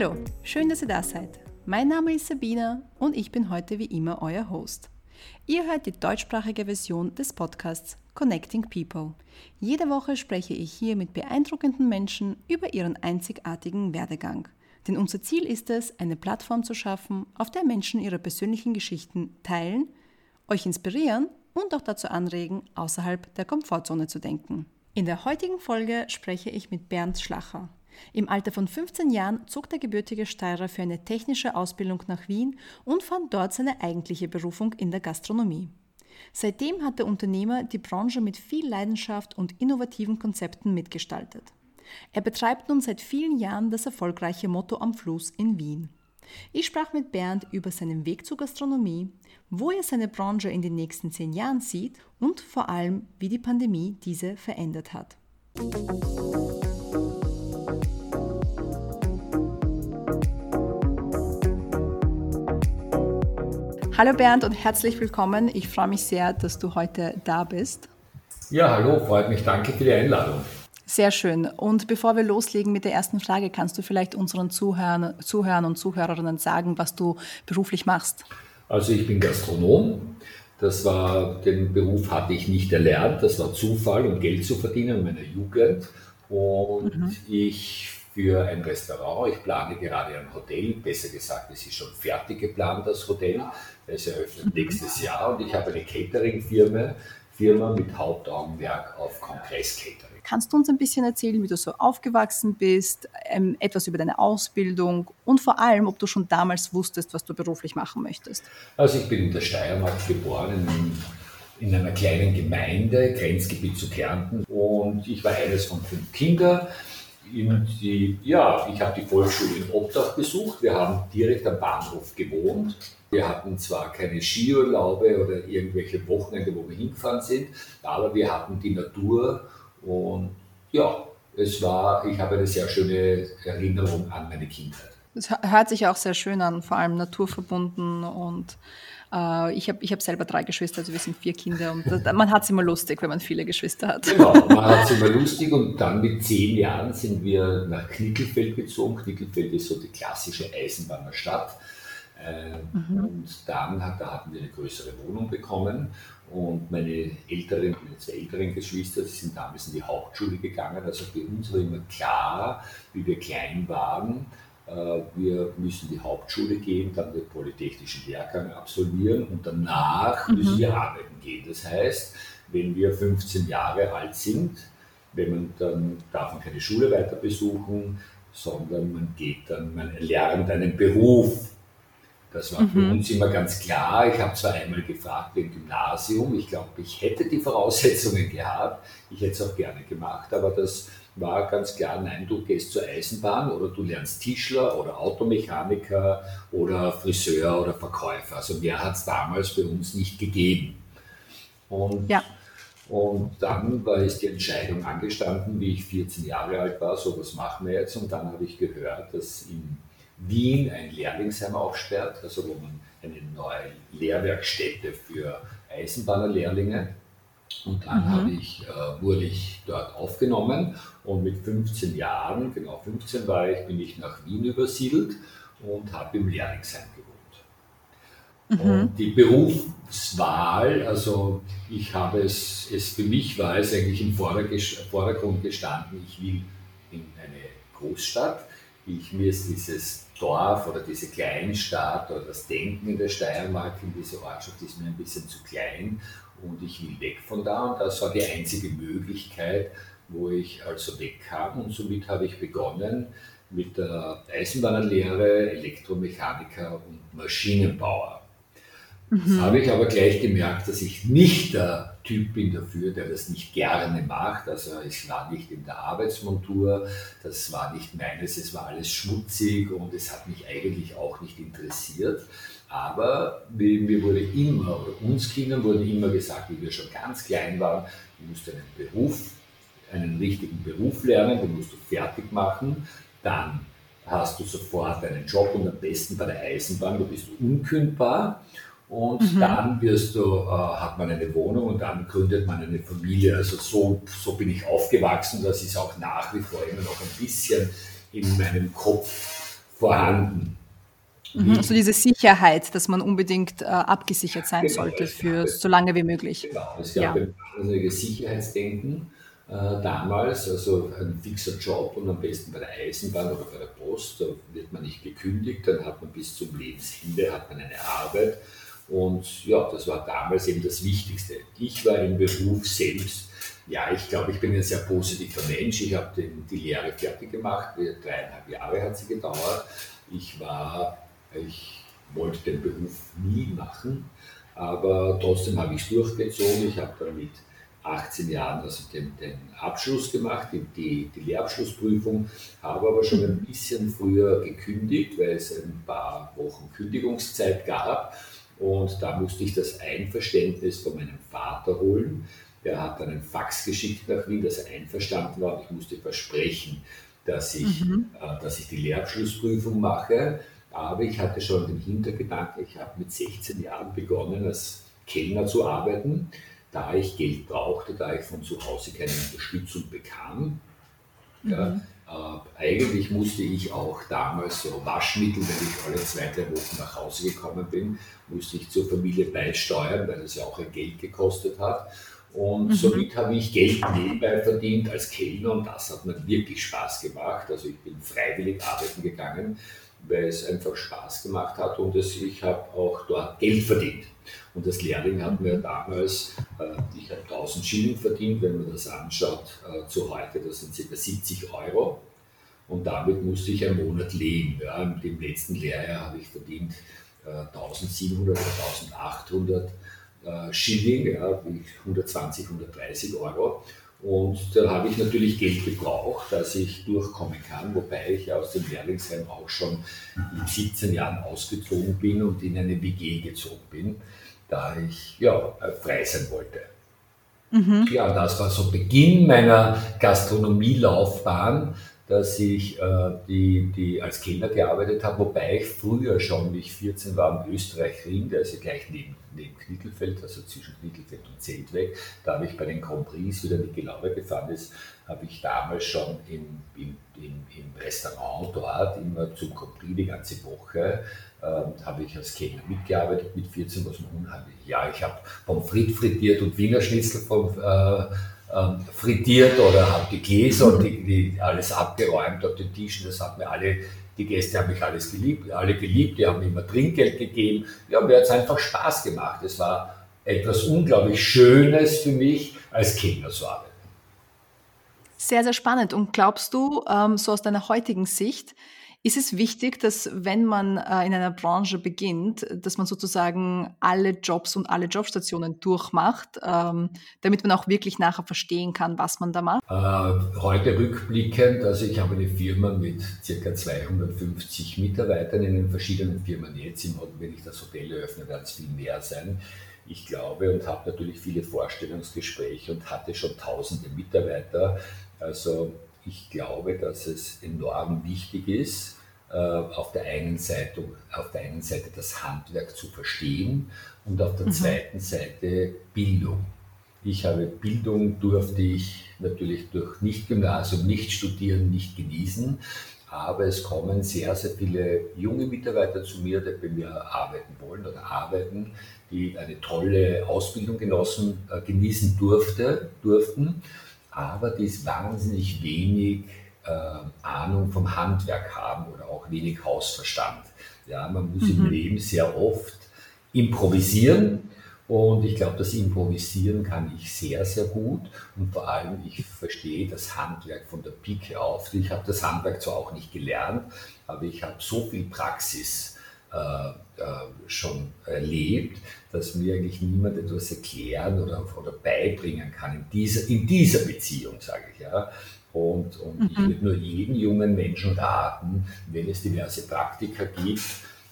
Hallo, schön, dass ihr da seid. Mein Name ist Sabina und ich bin heute wie immer euer Host. Ihr hört die deutschsprachige Version des Podcasts Connecting People. Jede Woche spreche ich hier mit beeindruckenden Menschen über ihren einzigartigen Werdegang. Denn unser Ziel ist es, eine Plattform zu schaffen, auf der Menschen ihre persönlichen Geschichten teilen, euch inspirieren und auch dazu anregen, außerhalb der Komfortzone zu denken. In der heutigen Folge spreche ich mit Bernd Schlacher. Im Alter von 15 Jahren zog der gebürtige Steirer für eine technische Ausbildung nach Wien und fand dort seine eigentliche Berufung in der Gastronomie. Seitdem hat der Unternehmer die Branche mit viel Leidenschaft und innovativen Konzepten mitgestaltet. Er betreibt nun seit vielen Jahren das erfolgreiche Motto am Fluss in Wien. Ich sprach mit Bernd über seinen Weg zur Gastronomie, wo er seine Branche in den nächsten zehn Jahren sieht und vor allem, wie die Pandemie diese verändert hat. Hallo Bernd und herzlich willkommen. Ich freue mich sehr, dass du heute da bist. Ja, hallo, freut mich. Danke für die Einladung. Sehr schön. Und bevor wir loslegen mit der ersten Frage, kannst du vielleicht unseren Zuhörern, Zuhörern und Zuhörerinnen sagen, was du beruflich machst? Also ich bin Gastronom. Das war, den Beruf hatte ich nicht erlernt. Das war Zufall, um Geld zu verdienen in meiner Jugend. Und mhm. ich für ein Restaurant. Ich plane gerade ein Hotel, besser gesagt, es ist schon fertig geplant, das Hotel. Es eröffnet nächstes Jahr und ich habe eine Catering-Firma Firma mit Hauptaugenmerk auf Kongress-Catering. Kannst du uns ein bisschen erzählen, wie du so aufgewachsen bist, ähm, etwas über deine Ausbildung und vor allem, ob du schon damals wusstest, was du beruflich machen möchtest? Also ich bin in der Steiermark geboren, in, in einer kleinen Gemeinde, Grenzgebiet zu Kärnten und ich war eines von fünf Kindern in die, ja, ich habe die Volksschule in Obdach besucht. Wir haben direkt am Bahnhof gewohnt. Wir hatten zwar keine Skiurlaube oder irgendwelche Wochenende, wo wir hingefahren sind, aber wir hatten die Natur und ja, es war, ich habe eine sehr schöne Erinnerung an meine Kindheit. Es hört sich auch sehr schön an, vor allem naturverbunden und äh, ich habe ich hab selber drei Geschwister, also wir sind vier Kinder und das, man hat es immer lustig, wenn man viele Geschwister hat. Genau, man hat es immer lustig und dann mit zehn Jahren sind wir nach Knickelfeld gezogen. Knickelfeld ist so die klassische Eisenbahnerstadt. Äh, mhm. Und dann hat, da hatten wir eine größere Wohnung bekommen und meine älteren, meine zwei älteren Geschwister, die sind damals in die Hauptschule gegangen. Also für uns war immer klar, wie wir klein waren, wir müssen die Hauptschule gehen, dann den polytechnischen Lehrgang absolvieren und danach mhm. müssen wir arbeiten gehen. Das heißt, wenn wir 15 Jahre alt sind, wenn man dann darf man keine Schule weiter besuchen, sondern man geht dann, man lernt einen Beruf. Das war für mhm. uns immer ganz klar. Ich habe zwar einmal gefragt im Gymnasium, ich glaube, ich hätte die Voraussetzungen gehabt, ich hätte es auch gerne gemacht, aber das war ganz klar, nein, du gehst zur Eisenbahn oder du lernst Tischler oder Automechaniker oder Friseur oder Verkäufer. Also mehr hat es damals bei uns nicht gegeben. Und, ja. und dann war es die Entscheidung angestanden, wie ich 14 Jahre alt war, so was machen wir jetzt. Und dann habe ich gehört, dass in Wien ein Lehrlingsheim aufsperrt, also wo man eine neue Lehrwerkstätte für Eisenbahnerlehrlinge und dann mhm. habe ich, äh, wurde ich dort aufgenommen und mit 15 Jahren, genau 15 war ich, bin ich nach Wien übersiedelt und habe im Lehrlingsheim gewohnt. Mhm. Und die Berufswahl, also ich habe es, es, für mich war es eigentlich im Vordergrund gestanden, ich will in eine Großstadt, ich, mir ist dieses Dorf oder diese Kleinstadt oder das Denken in der Steiermark, in dieser Ortschaft ist mir ein bisschen zu klein und ich will weg von da und das war die einzige Möglichkeit, wo ich also wegkam und somit habe ich begonnen mit der Eisenbahnerlehre, Elektromechaniker und Maschinenbauer. Mhm. Das habe ich aber gleich gemerkt, dass ich nicht der Typ bin dafür, der das nicht gerne macht. Also ich war nicht in der Arbeitsmontur, das war nicht meines, es war alles schmutzig und es hat mich eigentlich auch nicht interessiert. Aber mir wurde immer, oder uns Kindern wurde immer gesagt, wie wir schon ganz klein waren, du musst einen Beruf, einen richtigen Beruf lernen, den musst du fertig machen, dann hast du sofort einen Job und am besten bei der Eisenbahn, da bist du unkündbar und mhm. dann wirst du, äh, hat man eine Wohnung und dann gründet man eine Familie. Also so, so bin ich aufgewachsen, das ist auch nach wie vor immer noch ein bisschen in meinem Kopf vorhanden. Mhm, also diese Sicherheit, dass man unbedingt äh, abgesichert sein genau, sollte für so lange wie möglich. Genau, es gab ja. ein Sicherheitsdenken äh, damals, also ein fixer Job und am besten bei der Eisenbahn oder bei der Post, da wird man nicht gekündigt, dann hat man bis zum Lebensende hat man eine Arbeit und ja, das war damals eben das Wichtigste. Ich war im Beruf selbst, ja, ich glaube, ich bin ein sehr positiver Mensch. Ich habe die Lehre fertig gemacht, dreieinhalb Jahre hat sie gedauert. Ich war ich wollte den Beruf nie machen, aber trotzdem habe ich es durchgezogen. Ich habe dann mit 18 Jahren also den, den Abschluss gemacht, die, die Lehrabschlussprüfung, habe aber schon ein bisschen früher gekündigt, weil es ein paar Wochen Kündigungszeit gab. Und da musste ich das Einverständnis von meinem Vater holen. Der hat dann ein Fax geschickt nach Wien, dass er einverstanden war. Ich musste versprechen, dass ich, mhm. äh, dass ich die Lehrabschlussprüfung mache. Aber ich hatte schon den Hintergedanken, ich habe mit 16 Jahren begonnen, als Kellner zu arbeiten, da ich Geld brauchte, da ich von zu Hause keine Unterstützung bekam. Mhm. Ja, äh, eigentlich musste ich auch damals so Waschmittel, wenn ich alle zwei, drei Wochen nach Hause gekommen bin, musste ich zur Familie beisteuern, weil das ja auch ein Geld gekostet hat. Und mhm. somit habe ich Geld nebenbei verdient als Kellner und das hat mir wirklich Spaß gemacht. Also ich bin freiwillig arbeiten gegangen weil es einfach Spaß gemacht hat und es, ich habe auch dort Geld verdient. Und das Lehrling hat mir damals, äh, ich habe 1000 Schilling verdient, wenn man das anschaut, äh, zu heute, das sind ca. 70 Euro. Und damit musste ich einen Monat leben. Ja. Im letzten Lehrjahr habe ich verdient äh, 1700 oder 1800 äh, Schilling, ja, 120, 130 Euro. Und da habe ich natürlich Geld gebraucht, dass ich durchkommen kann, wobei ich aus dem Lehrlingsheim auch schon mit 17 Jahren ausgezogen bin und in eine WG gezogen bin, da ich ja, frei sein wollte. Mhm. Ja, das war so Beginn meiner Gastronomielaufbahn dass ich äh, die, die als Kellner gearbeitet habe, wobei ich früher schon, wie ich 14 war, am Österreich-Ring, der ist ja gleich neben, neben Knittelfeld, also zwischen Knittelfeld und Zeltweg, da habe ich bei den Grand Prix, wie der Niki Lauber gefahren ist, habe ich damals schon im, im, im, im Restaurant dort immer zum Grand Prix die ganze Woche ähm, habe ich als Kellner mitgearbeitet mit 14, was man unheimlich. Ja, ich habe vom Frit frittiert und Wiener Schnitzel vom äh, ähm, frittiert oder habe die Gläser und die, die, alles abgeräumt auf den Tischen. Das hat mir alle, die Gäste haben mich alles geliebt, alle geliebt, die haben mir immer Trinkgeld gegeben. Ja, mir hat es einfach Spaß gemacht. Es war etwas unglaublich Schönes für mich, als Kinder zu arbeiten. Sehr, sehr spannend. Und glaubst du, ähm, so aus deiner heutigen Sicht, ist es wichtig, dass wenn man äh, in einer Branche beginnt, dass man sozusagen alle Jobs und alle Jobstationen durchmacht, ähm, damit man auch wirklich nachher verstehen kann, was man da macht? Äh, heute rückblickend, also ich habe eine Firma mit ca. 250 Mitarbeitern in den verschiedenen Firmen jetzt. Im, wenn ich das Hotel eröffne, werden es viel mehr sein. Ich glaube und habe natürlich viele Vorstellungsgespräche und hatte schon tausende Mitarbeiter. Also ich glaube, dass es enorm wichtig ist, äh, auf der einen Seite, auf der einen Seite das Handwerk zu verstehen und auf der mhm. zweiten Seite Bildung. Ich habe Bildung durfte ich natürlich durch Nicht-Gymnasium nicht studieren, nicht genießen, aber es kommen sehr, sehr viele junge Mitarbeiter zu mir, die bei mir arbeiten wollen oder arbeiten, die eine tolle Ausbildung genossen, äh, genießen durfte, durften aber die wahnsinnig wenig äh, Ahnung vom Handwerk haben oder auch wenig Hausverstand. Ja, man muss mhm. im Leben sehr oft improvisieren und ich glaube, das Improvisieren kann ich sehr, sehr gut und vor allem ich verstehe das Handwerk von der Pike auf. Ich habe das Handwerk zwar auch nicht gelernt, aber ich habe so viel Praxis schon erlebt, dass mir eigentlich niemand etwas erklären oder, oder beibringen kann in dieser, in dieser Beziehung, sage ich ja. Und, und mhm. ich würde nur jeden jungen Menschen raten, wenn es diverse Praktika gibt,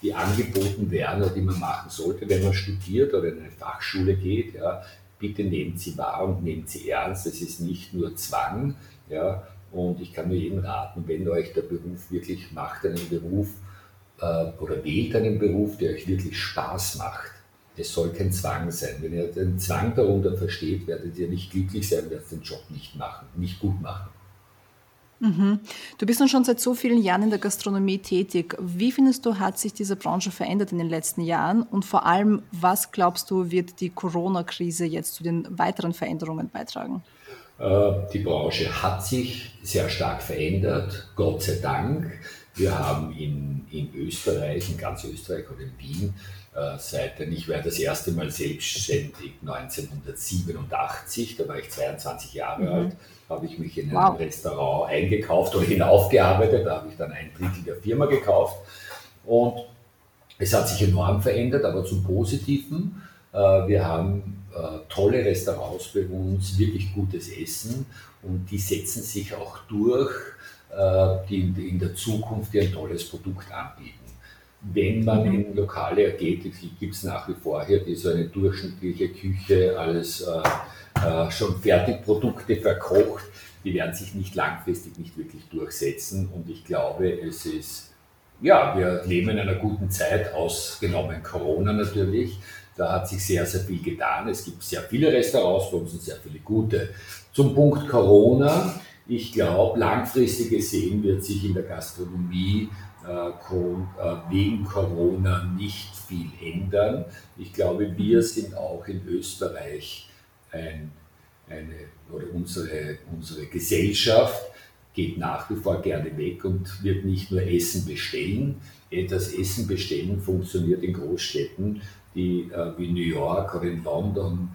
die angeboten werden oder die man machen sollte, wenn man studiert oder in eine Fachschule geht, ja, bitte nehmt sie wahr und nehmt sie ernst. Es ist nicht nur Zwang, ja, und ich kann nur jedem raten, wenn euch der Beruf wirklich macht, einen Beruf, äh, oder wählt einen Beruf, der euch wirklich Spaß macht. Es soll kein Zwang sein. Wenn ihr den Zwang darunter versteht, werdet ihr nicht glücklich sein, werdet den Job nicht machen, nicht gut machen. Mhm. Du bist nun schon seit so vielen Jahren in der Gastronomie tätig. Wie findest du, hat sich diese Branche verändert in den letzten Jahren? Und vor allem, was glaubst du, wird die Corona-Krise jetzt zu den weiteren Veränderungen beitragen? Äh, die Branche hat sich sehr stark verändert, Gott sei Dank. Wir haben in, in Österreich, in ganz Österreich oder in Wien, äh, seit, ich war das erste Mal selbstständig 1987, da war ich 22 Jahre mhm. alt, habe ich mich in wow. ein Restaurant eingekauft oder hinaufgearbeitet, da habe ich dann ein Drittel der Firma gekauft und es hat sich enorm verändert, aber zum Positiven. Äh, wir haben äh, tolle Restaurants bei uns, wirklich gutes Essen und die setzen sich auch durch, die in der Zukunft ein tolles Produkt anbieten wenn man mhm. in Lokale geht, gibt es nach wie vor hier die so eine durchschnittliche Küche, alles äh, äh, schon Fertigprodukte verkocht, die werden sich nicht langfristig nicht wirklich durchsetzen. Und ich glaube, es ist, ja, wir leben in einer guten Zeit, ausgenommen Corona natürlich. Da hat sich sehr, sehr viel getan. Es gibt sehr viele Restaurants bei uns und sehr viele gute. Zum Punkt Corona. Ich glaube, langfristig gesehen wird sich in der Gastronomie äh, äh, wegen Corona nicht viel ändern. Ich glaube, wir sind auch in Österreich ein, eine, oder unsere, unsere Gesellschaft geht nach wie vor gerne weg und wird nicht nur Essen bestellen. Das Essen bestellen funktioniert in Großstädten die, äh, wie New York oder in London,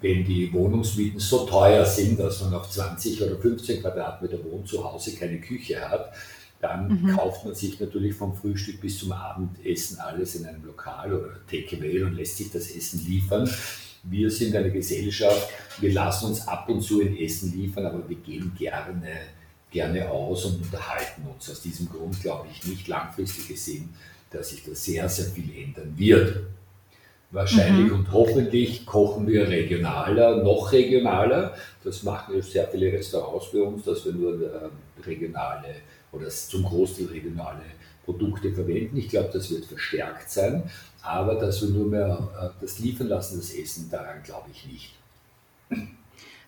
wenn die Wohnungsmieten so teuer sind, dass man auf 20 oder 15 Quadratmeter wohnt, zu Hause keine Küche hat, dann mhm. kauft man sich natürlich vom Frühstück bis zum Abendessen alles in einem Lokal oder Takeaway und lässt sich das Essen liefern. Wir sind eine Gesellschaft, wir lassen uns ab und zu ein Essen liefern, aber wir gehen gerne, gerne aus und unterhalten uns. Aus diesem Grund glaube ich nicht langfristig gesehen, dass sich da sehr, sehr viel ändern wird. Wahrscheinlich mhm. und hoffentlich kochen wir regionaler, noch regionaler. Das machen sehr viele Restaurants bei uns, dass wir nur äh, regionale oder zum Großteil regionale Produkte verwenden. Ich glaube, das wird verstärkt sein, aber dass wir nur mehr äh, das liefern lassen, das Essen, daran glaube ich nicht.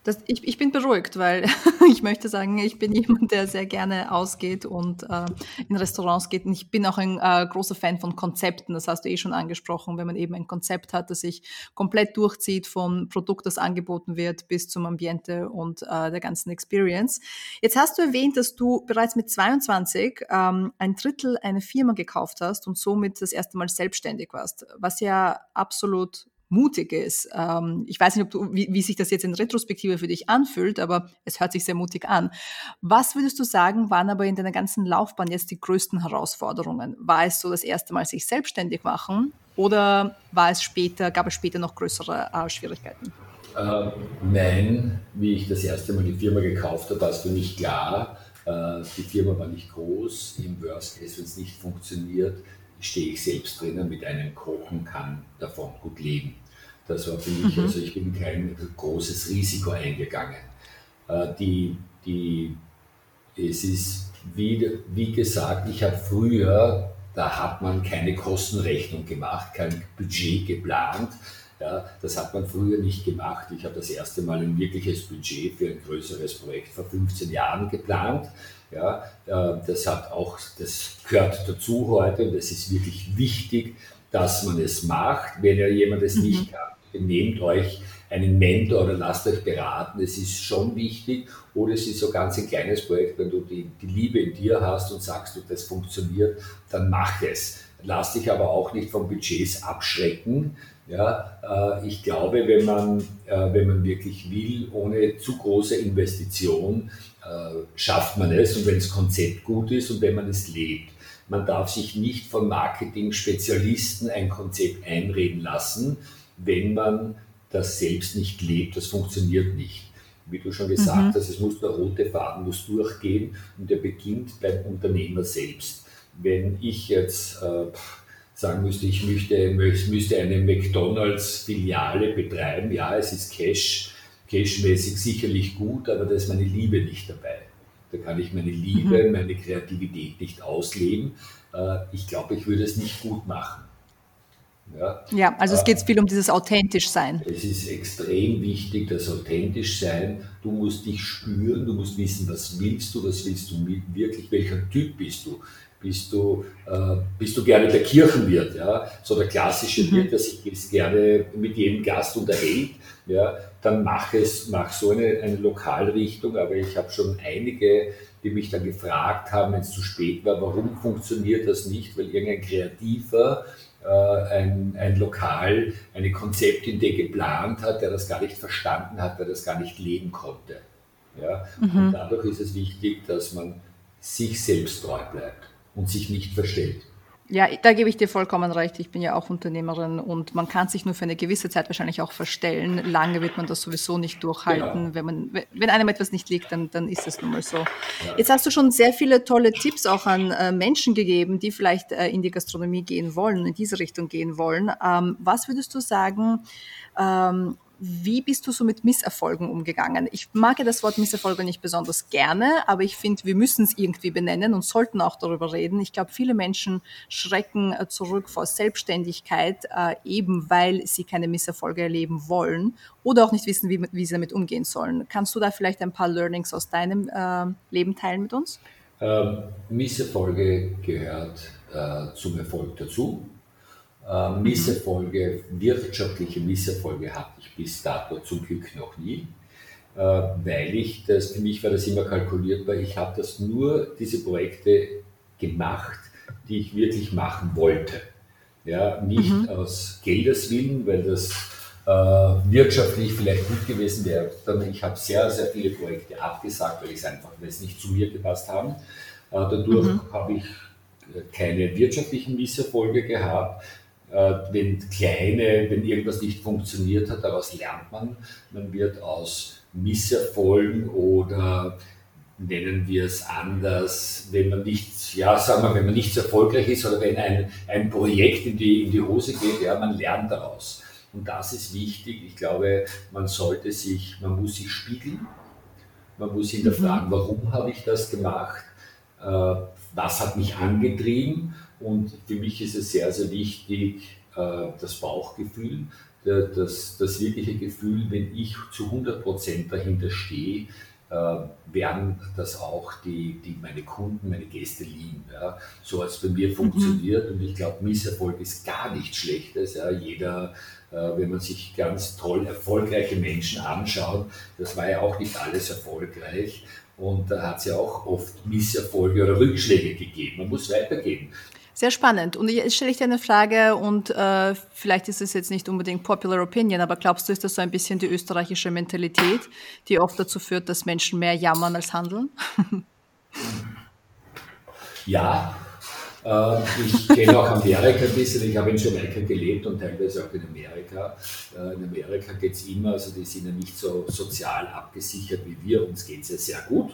Das, ich, ich bin beruhigt, weil ich möchte sagen, ich bin jemand, der sehr gerne ausgeht und äh, in Restaurants geht. Und ich bin auch ein äh, großer Fan von Konzepten. Das hast du eh schon angesprochen, wenn man eben ein Konzept hat, das sich komplett durchzieht vom Produkt, das angeboten wird, bis zum Ambiente und äh, der ganzen Experience. Jetzt hast du erwähnt, dass du bereits mit 22 ähm, ein Drittel eine Firma gekauft hast und somit das erste Mal selbstständig warst, was ja absolut mutig ist. Ähm, ich weiß nicht, ob du, wie, wie, sich das jetzt in Retrospektive für dich anfühlt, aber es hört sich sehr mutig an. Was würdest du sagen, waren aber in deiner ganzen Laufbahn jetzt die größten Herausforderungen? War es so das erste Mal sich selbstständig machen oder war es später, gab es später noch größere äh, Schwierigkeiten? Äh, nein, wie ich das erste Mal die Firma gekauft habe, war es für mich klar, äh, die Firma war nicht groß. Im Worst Case, wenn es nicht funktioniert, stehe ich selbst drinnen mit einem Kochen, kann davon gut leben. Das war für mich, mhm. also ich bin kein großes Risiko eingegangen. Äh, die, die, es ist, wie, wie gesagt, ich habe früher, da hat man keine Kostenrechnung gemacht, kein Budget geplant. Ja, das hat man früher nicht gemacht. Ich habe das erste Mal ein wirkliches Budget für ein größeres Projekt vor 15 Jahren geplant. Ja, äh, das hat auch, das gehört dazu heute und es ist wirklich wichtig, dass man es macht. Wenn ja jemand es mhm. nicht kann, nehmt euch einen Mentor oder lasst euch beraten. Es ist schon wichtig. Oder es ist so ganz ein kleines Projekt, wenn du die, die Liebe in dir hast und sagst, du, das funktioniert, dann mach es. Lass dich aber auch nicht von Budgets abschrecken. Ja, äh, ich glaube, wenn man, äh, wenn man wirklich will, ohne zu große Investition, äh, schafft man es und wenn das Konzept gut ist und wenn man es lebt. Man darf sich nicht von Marketing-Spezialisten ein Konzept einreden lassen, wenn man das selbst nicht lebt. Das funktioniert nicht. Wie du schon gesagt mhm. hast, es muss der rote Faden muss durchgehen und der beginnt beim Unternehmer selbst. Wenn ich jetzt äh, sagen müsste, ich möchte, müsste eine McDonalds-Filiale betreiben, ja, es ist Cash cashmäßig sicherlich gut, aber da ist meine Liebe nicht dabei. Da kann ich meine Liebe, mhm. meine Kreativität nicht ausleben. Äh, ich glaube, ich würde es nicht gut machen. Ja, ja also es geht viel um dieses authentisch sein. Es ist extrem wichtig, das authentisch sein. Du musst dich spüren, du musst wissen, was willst du, was willst du wirklich, welcher Typ bist du. Bist du, äh, bist du gerne der Kirchenwirt, ja? so der klassische mhm. Wirt, der sich gerne mit jedem Gast unterhält, ja? dann mach es, mach so eine, eine Lokalrichtung, aber ich habe schon einige die mich dann gefragt haben, wenn es zu spät war, warum funktioniert das nicht, weil irgendein Kreativer äh, ein, ein Lokal, eine Konzeptidee geplant hat, der das gar nicht verstanden hat, der das gar nicht leben konnte. Ja? Mhm. Und dadurch ist es wichtig, dass man sich selbst treu bleibt und sich nicht verstellt. Ja, da gebe ich dir vollkommen recht. Ich bin ja auch Unternehmerin und man kann sich nur für eine gewisse Zeit wahrscheinlich auch verstellen. Lange wird man das sowieso nicht durchhalten. Genau. Wenn, man, wenn einem etwas nicht liegt, dann, dann ist es nun mal so. Ja. Jetzt hast du schon sehr viele tolle Tipps auch an äh, Menschen gegeben, die vielleicht äh, in die Gastronomie gehen wollen, in diese Richtung gehen wollen. Ähm, was würdest du sagen, ähm, wie bist du so mit Misserfolgen umgegangen? Ich mag ja das Wort Misserfolge nicht besonders gerne, aber ich finde, wir müssen es irgendwie benennen und sollten auch darüber reden. Ich glaube, viele Menschen schrecken äh, zurück vor Selbstständigkeit, äh, eben weil sie keine Misserfolge erleben wollen oder auch nicht wissen, wie, wie sie damit umgehen sollen. Kannst du da vielleicht ein paar Learnings aus deinem äh, Leben teilen mit uns? Ähm, Misserfolge gehört äh, zum Erfolg dazu. Äh, Misserfolge, wirtschaftliche Misserfolge hatte ich bis dato zum Glück noch nie, äh, weil ich das, für mich war das immer kalkuliert, weil ich habe das nur, diese Projekte gemacht, die ich wirklich machen wollte. Ja, nicht mhm. aus Geldeswillen, weil das äh, wirtschaftlich vielleicht gut gewesen wäre. Ich habe sehr, sehr viele Projekte abgesagt, weil ich es einfach, weil es nicht zu mir gepasst haben. Äh, dadurch mhm. habe ich keine wirtschaftlichen Misserfolge gehabt, äh, wenn kleine, wenn irgendwas nicht funktioniert hat, daraus lernt man. Man wird aus Misserfolgen oder nennen wir es anders, wenn man nicht, ja, sagen wir, wenn man nicht so erfolgreich ist oder wenn ein, ein Projekt in die, in die Hose geht, ja, man lernt daraus. Und das ist wichtig. Ich glaube, man sollte sich, man muss sich spiegeln. Man muss hinterfragen, mhm. warum habe ich das gemacht? Äh, was hat mich angetrieben? Und für mich ist es sehr, sehr wichtig, äh, das Bauchgefühl, das, das wirkliche Gefühl, wenn ich zu 100 Prozent dahinter stehe, äh, werden das auch die, die meine Kunden, meine Gäste lieben. Ja. So hat es bei mir mhm. funktioniert und ich glaube, Misserfolg ist gar nichts Schlechtes. Ja. Jeder, äh, wenn man sich ganz toll erfolgreiche Menschen anschaut, das war ja auch nicht alles erfolgreich. Und da hat es ja auch oft Misserfolge oder Rückschläge gegeben. Man muss weitergehen. Sehr spannend. Und jetzt stelle ich dir eine Frage und äh, vielleicht ist es jetzt nicht unbedingt Popular Opinion, aber glaubst du, ist das so ein bisschen die österreichische Mentalität, die oft dazu führt, dass Menschen mehr jammern als handeln? ja, äh, ich kenne auch Amerika ein bisschen. Ich habe in Jamaika gelebt und teilweise auch in Amerika. Äh, in Amerika geht es immer, also die sind ja nicht so sozial abgesichert wie wir, uns geht es ja sehr gut.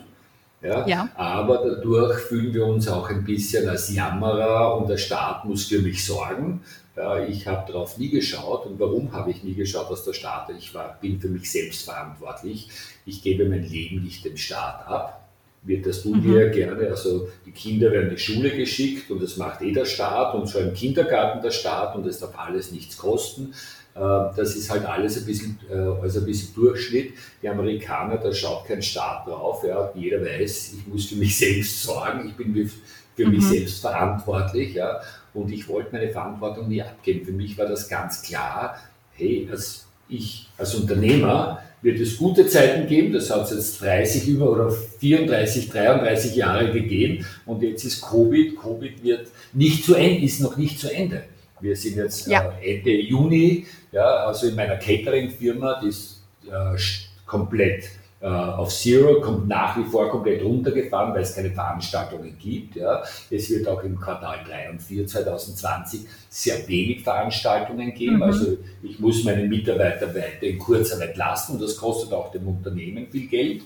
Ja? ja? Aber dadurch fühlen wir uns auch ein bisschen als Jammerer und der Staat muss für mich sorgen. Ja, ich habe darauf nie geschaut. Und warum habe ich nie geschaut, dass der Staat, ich war, bin für mich selbst verantwortlich. Ich gebe mein Leben nicht dem Staat ab. Wird das tun mhm. wir gerne. Also die Kinder werden in die Schule geschickt und das macht eh der Staat und schon im Kindergarten der Staat und es darf alles nichts kosten. Äh, das ist halt alles ein bisschen, also ein bisschen Durchschnitt. Die Amerikaner, da schaut kein Staat drauf. Ja. Jeder weiß, ich muss für mich selbst sorgen, ich bin für mich mhm. selbst verantwortlich. Ja. Und ich wollte meine Verantwortung nie abgeben. Für mich war das ganz klar, hey, als ich als Unternehmer wird es gute Zeiten geben, das hat es jetzt 30 über oder 34, 33 Jahre gegeben und jetzt ist Covid. Covid wird nicht zu Ende, ist noch nicht zu Ende. Wir sind jetzt ja. äh, Ende Juni, ja, also in meiner Catering-Firma, die ist äh, komplett äh, auf Zero, kommt nach wie vor komplett runtergefahren, weil es keine Veranstaltungen gibt. Ja. Es wird auch im Quartal 3 und 4 2020 sehr wenig Veranstaltungen geben. Mhm. Also ich muss meine Mitarbeiter weiter in Kurzarbeit lassen und das kostet auch dem Unternehmen viel Geld.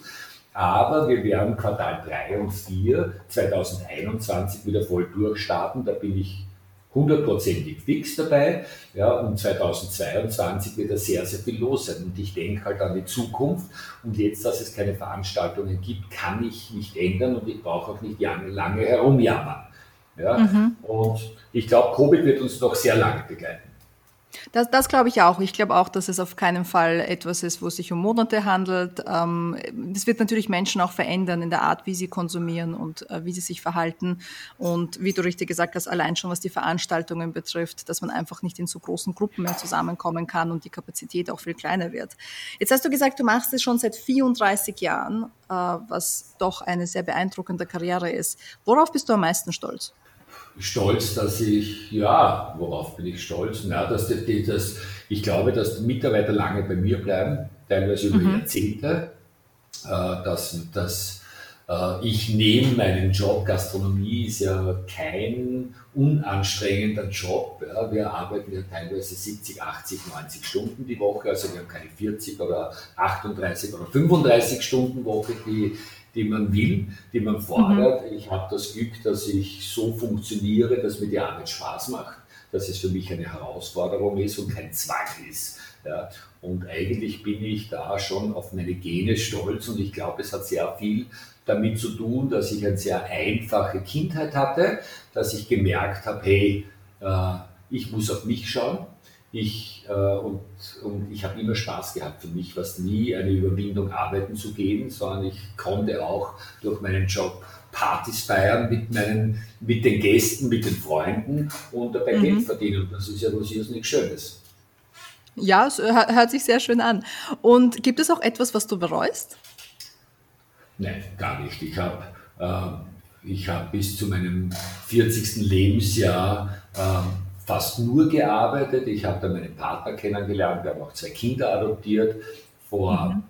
Aber wir werden Quartal 3 und 4 2021 wieder voll durchstarten. Da bin ich hundertprozentig fix dabei. Ja, und 2022 wird da sehr, sehr viel los sein. Und ich denke halt an die Zukunft. Und jetzt, dass es keine Veranstaltungen gibt, kann ich nicht ändern und ich brauche auch nicht lange herumjammern. Ja? Mhm. Und ich glaube, Covid wird uns noch sehr lange begleiten. Das, das glaube ich auch. Ich glaube auch, dass es auf keinen Fall etwas ist, wo es sich um Monate handelt. Ähm, das wird natürlich Menschen auch verändern in der Art, wie sie konsumieren und äh, wie sie sich verhalten. Und wie du richtig gesagt hast, allein schon was die Veranstaltungen betrifft, dass man einfach nicht in so großen Gruppen mehr zusammenkommen kann und die Kapazität auch viel kleiner wird. Jetzt hast du gesagt, du machst es schon seit 34 Jahren, äh, was doch eine sehr beeindruckende Karriere ist. Worauf bist du am meisten stolz? Stolz, dass ich, ja, worauf bin ich stolz? Na, dass das, das, ich glaube, dass die Mitarbeiter lange bei mir bleiben, teilweise über mhm. Jahrzehnte, äh, dass, dass äh, ich neben meinem Job, Gastronomie ist ja kein unanstrengender Job. Ja. Wir arbeiten ja teilweise 70, 80, 90 Stunden die Woche, also wir haben keine 40 oder 38 oder 35 Stunden Woche, die die man will, die man fordert. Mhm. Ich habe das Glück, dass ich so funktioniere, dass mir die Arbeit Spaß macht, dass es für mich eine Herausforderung ist und kein Zwang ist. Ja. Und eigentlich bin ich da schon auf meine Gene stolz und ich glaube, es hat sehr viel damit zu tun, dass ich eine sehr einfache Kindheit hatte, dass ich gemerkt habe, hey, äh, ich muss auf mich schauen, ich, äh, und, und ich habe immer Spaß gehabt. Für mich war es nie eine Überwindung, arbeiten zu gehen, sondern ich konnte auch durch meinen Job Partys feiern mit, meinen, mit den Gästen, mit den Freunden und dabei mhm. Geld verdienen. Und das ist ja was nichts Schönes. Ja, es hört sich sehr schön an. Und gibt es auch etwas, was du bereust? Nein, gar nicht. Ich habe äh, hab bis zu meinem 40. Lebensjahr äh, fast nur gearbeitet. Ich habe dann meinen Partner kennengelernt, wir haben auch zwei Kinder adoptiert vor mhm.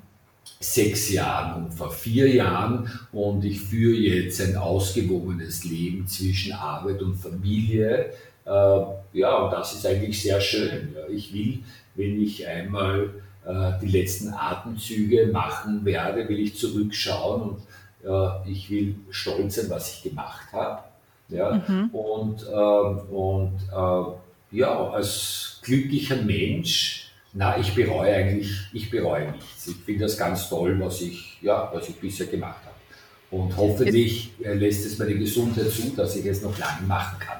sechs Jahren und vor vier Jahren und ich führe jetzt ein ausgewogenes Leben zwischen Arbeit und Familie. Äh, ja, und das ist eigentlich sehr schön. Ich will, wenn ich einmal äh, die letzten Atemzüge machen werde, will ich zurückschauen und äh, ich will stolz sein, was ich gemacht habe. Ja? Mhm. Und, ähm, und äh, ja, als glücklicher Mensch, na, ich bereue eigentlich, ich bereue nichts. Ich finde das ganz toll, was ich, ja, was ich bisher gemacht habe. Und hoffentlich lässt es meine Gesundheit zu, dass ich es noch lange machen kann.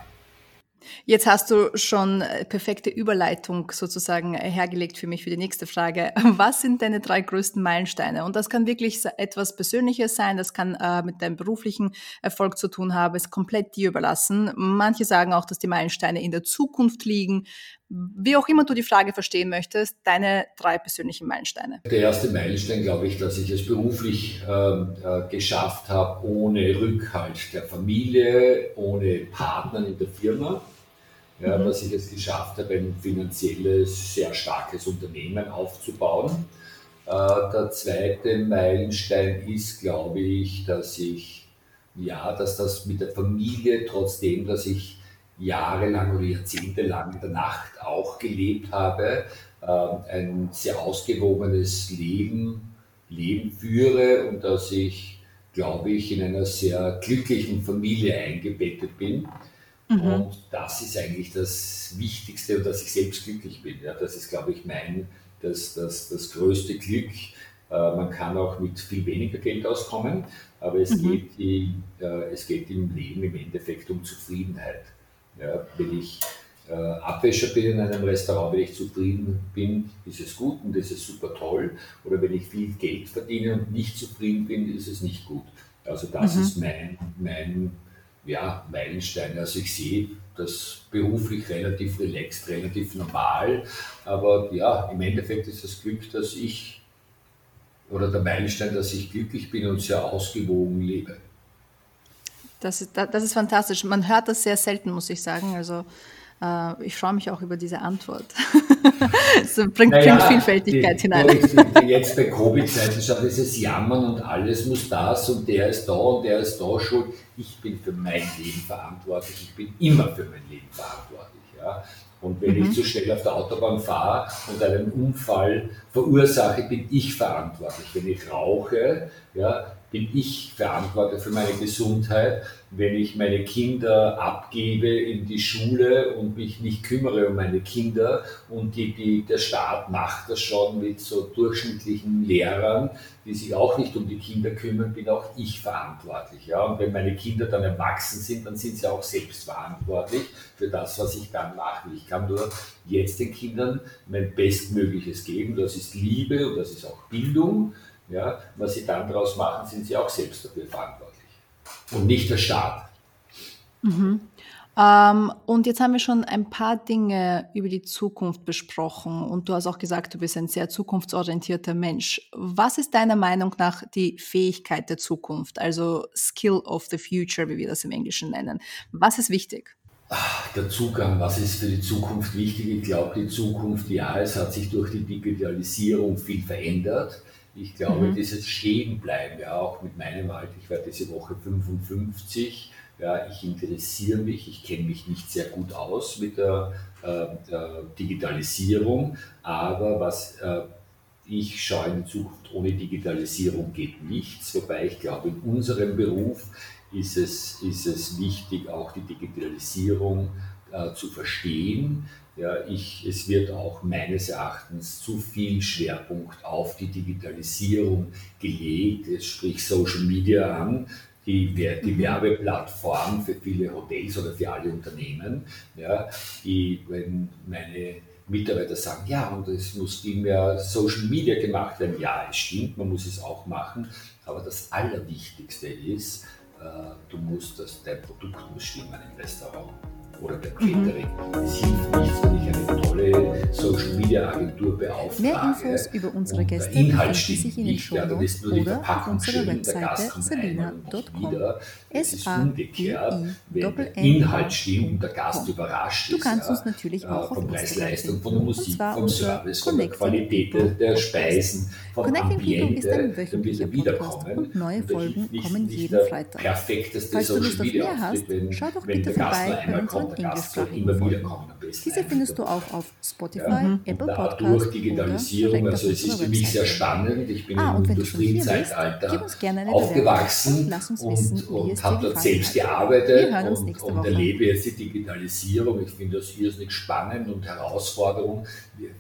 Jetzt hast du schon äh, perfekte Überleitung sozusagen äh, hergelegt für mich für die nächste Frage. Was sind deine drei größten Meilensteine? Und das kann wirklich etwas Persönliches sein, das kann äh, mit deinem beruflichen Erfolg zu tun haben, ist komplett dir überlassen. Manche sagen auch, dass die Meilensteine in der Zukunft liegen. Wie auch immer du die Frage verstehen möchtest, deine drei persönlichen Meilensteine. Der erste Meilenstein, glaube ich, dass ich es beruflich ähm, äh, geschafft habe, ohne Rückhalt der Familie, ohne Partner in der Firma ja, mhm. dass ich es geschafft habe, ein finanzielles, sehr starkes Unternehmen aufzubauen. Äh, der zweite Meilenstein ist, glaube ich, dass ich, ja, dass das mit der Familie, trotzdem, dass ich jahrelang oder jahrzehntelang in der Nacht auch gelebt habe, äh, ein sehr ausgewogenes Leben, Leben führe und dass ich, glaube ich, in einer sehr glücklichen Familie eingebettet bin. Mhm. Und das ist eigentlich das Wichtigste und dass ich selbst glücklich bin. Ja, das ist, glaube ich, mein, das, das, das größte Glück. Äh, man kann auch mit viel weniger Geld auskommen, aber es, mhm. geht, die, äh, es geht im Leben im Endeffekt um Zufriedenheit. Ja, wenn ich äh, Abwäscher bin in einem Restaurant, wenn ich zufrieden bin, ist es gut und ist es super toll. Oder wenn ich viel Geld verdiene und nicht zufrieden bin, ist es nicht gut. Also das mhm. ist mein, mein ja, Meilenstein. Also ich sehe das beruflich relativ relaxed, relativ normal. Aber ja, im Endeffekt ist das Glück, dass ich, oder der Meilenstein, dass ich glücklich bin und sehr ausgewogen lebe. Das ist, das ist fantastisch. Man hört das sehr selten, muss ich sagen. Also äh, ich freue mich auch über diese Antwort. Es bringt, naja, bringt Vielfältigkeit die, hinein. Jetzt bei Covid-Zeiten schaut dieses Jammern und alles muss das und der ist da und der ist da schuld. Ich bin für mein Leben verantwortlich. Ich bin immer für mein Leben verantwortlich. Ja. Und wenn mhm. ich zu schnell auf der Autobahn fahre und einen Unfall verursache, bin ich verantwortlich. Wenn ich rauche, ja, bin ich verantwortlich für meine Gesundheit. Wenn ich meine Kinder abgebe in die Schule und mich nicht kümmere um meine Kinder und die, die, der Staat macht das schon mit so durchschnittlichen Lehrern, die sich auch nicht um die Kinder kümmern, bin auch ich verantwortlich. Ja? Und wenn meine Kinder dann erwachsen sind, dann sind sie auch selbst verantwortlich für das, was ich dann mache. Ich kann nur jetzt den Kindern mein Bestmögliches geben. Das ist Liebe und das ist auch Bildung. Ja, was sie dann daraus machen, sind sie auch selbst dafür verantwortlich und nicht der Staat. Mhm. Ähm, und jetzt haben wir schon ein paar Dinge über die Zukunft besprochen und du hast auch gesagt, du bist ein sehr zukunftsorientierter Mensch. Was ist deiner Meinung nach die Fähigkeit der Zukunft, also Skill of the Future, wie wir das im Englischen nennen? Was ist wichtig? Ach, der Zugang, was ist für die Zukunft wichtig? Ich glaube, die Zukunft, ja, es hat sich durch die Digitalisierung viel verändert. Ich glaube, mhm. dieses Stehenbleiben, ja, auch mit meinem Alter, ich werde diese Woche 55, ja, ich interessiere mich, ich kenne mich nicht sehr gut aus mit der, äh, der Digitalisierung, aber was äh, ich schaue in die Zukunft, ohne Digitalisierung geht nichts, wobei ich glaube, in unserem Beruf ist es, ist es wichtig, auch die Digitalisierung äh, zu verstehen. Ja, ich, es wird auch meines Erachtens zu viel Schwerpunkt auf die Digitalisierung gelegt, es spricht Social Media an, die, die mhm. Werbeplattform für viele Hotels oder für alle Unternehmen, ja, die, wenn meine Mitarbeiter sagen, ja, und es muss viel mehr Social Media gemacht werden. Ja, es stimmt, man muss es auch machen, aber das Allerwichtigste ist, du musst, das, dein Produkt muss stimmen im Restaurant oder beim Catering. Mhm. Es hilft nichts, wenn ich eine Social Media Agentur beauftrage. Mehr Infos über unsere Gäste der stimmt sich in den nicht, ja, Verpackung auf unserer Webseite sabina.com. Es ist umgekehrt, wenn der Inhalt stimmt und der Gast überrascht ist. Du kannst uns natürlich auch von Preis-Leistung, von der Musik, vom Service, von der Qualität der Speisen, vom Connecting People ist ein wöchentlicher Podcast und neue Folgen kommen jeden Freitag. Falls du Lust auf mehr hast, schau doch bitte vorbei bei unseren englischsprachigen Folgen. Diese findest du auch auf Spotify, ja. Apple Podcasts durch Digitalisierung, also es ist für mich sehr spannend. Ich bin ah, im Industriezeitalter aufgewachsen und, und, und habe dort selbst gearbeitet und, und erlebe jetzt die Digitalisierung. Ich finde das irrsinnig spannend und herausfordernd,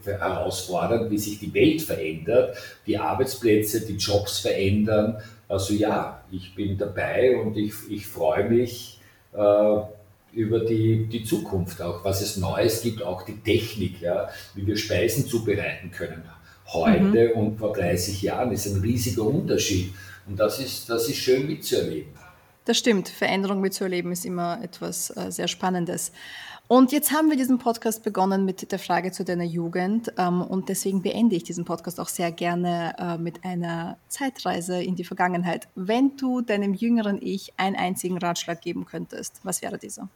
herausfordernd, wie sich die Welt verändert, die Arbeitsplätze, die Jobs verändern. Also ja, ich bin dabei und ich, ich freue mich, äh, über die, die Zukunft, auch was es Neues gibt, auch die Technik, ja, wie wir Speisen zubereiten können. Heute mhm. und vor 30 Jahren ist ein riesiger Unterschied. Und das ist, das ist schön mitzuerleben. Das stimmt. Veränderung mitzuerleben ist immer etwas äh, sehr Spannendes. Und jetzt haben wir diesen Podcast begonnen mit der Frage zu deiner Jugend. Ähm, und deswegen beende ich diesen Podcast auch sehr gerne äh, mit einer Zeitreise in die Vergangenheit. Wenn du deinem jüngeren Ich einen einzigen Ratschlag geben könntest, was wäre dieser?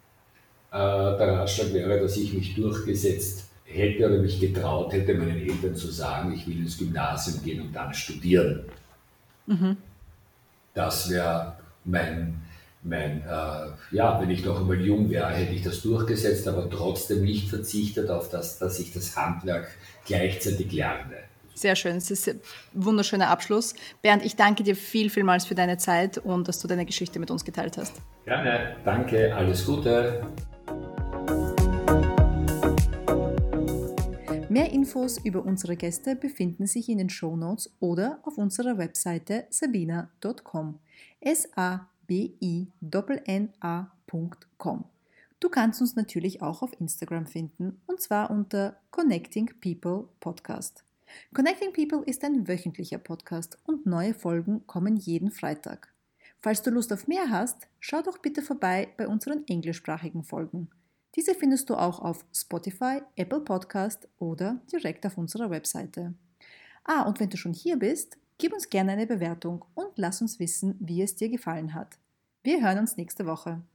Äh, der Ratschlag wäre, dass ich mich durchgesetzt hätte oder mich getraut hätte, meinen Eltern zu sagen, ich will ins Gymnasium gehen und dann studieren. Mhm. Das wäre mein, mein äh, ja, wenn ich noch einmal jung wäre, hätte ich das durchgesetzt, aber trotzdem nicht verzichtet auf das, dass ich das Handwerk gleichzeitig lerne. Sehr schön, es ist ein wunderschöner Abschluss. Bernd, ich danke dir viel, vielmals für deine Zeit und dass du deine Geschichte mit uns geteilt hast. Gerne, danke, alles Gute. Mehr Infos über unsere Gäste befinden sich in den Show Notes oder auf unserer Webseite sabina.com. S-A-B-I-N-N-A.com. Du kannst uns natürlich auch auf Instagram finden und zwar unter Connecting People Podcast. Connecting People ist ein wöchentlicher Podcast und neue Folgen kommen jeden Freitag. Falls du Lust auf mehr hast, schau doch bitte vorbei bei unseren englischsprachigen Folgen. Diese findest du auch auf Spotify, Apple Podcast oder direkt auf unserer Webseite. Ah, und wenn du schon hier bist, gib uns gerne eine Bewertung und lass uns wissen, wie es dir gefallen hat. Wir hören uns nächste Woche.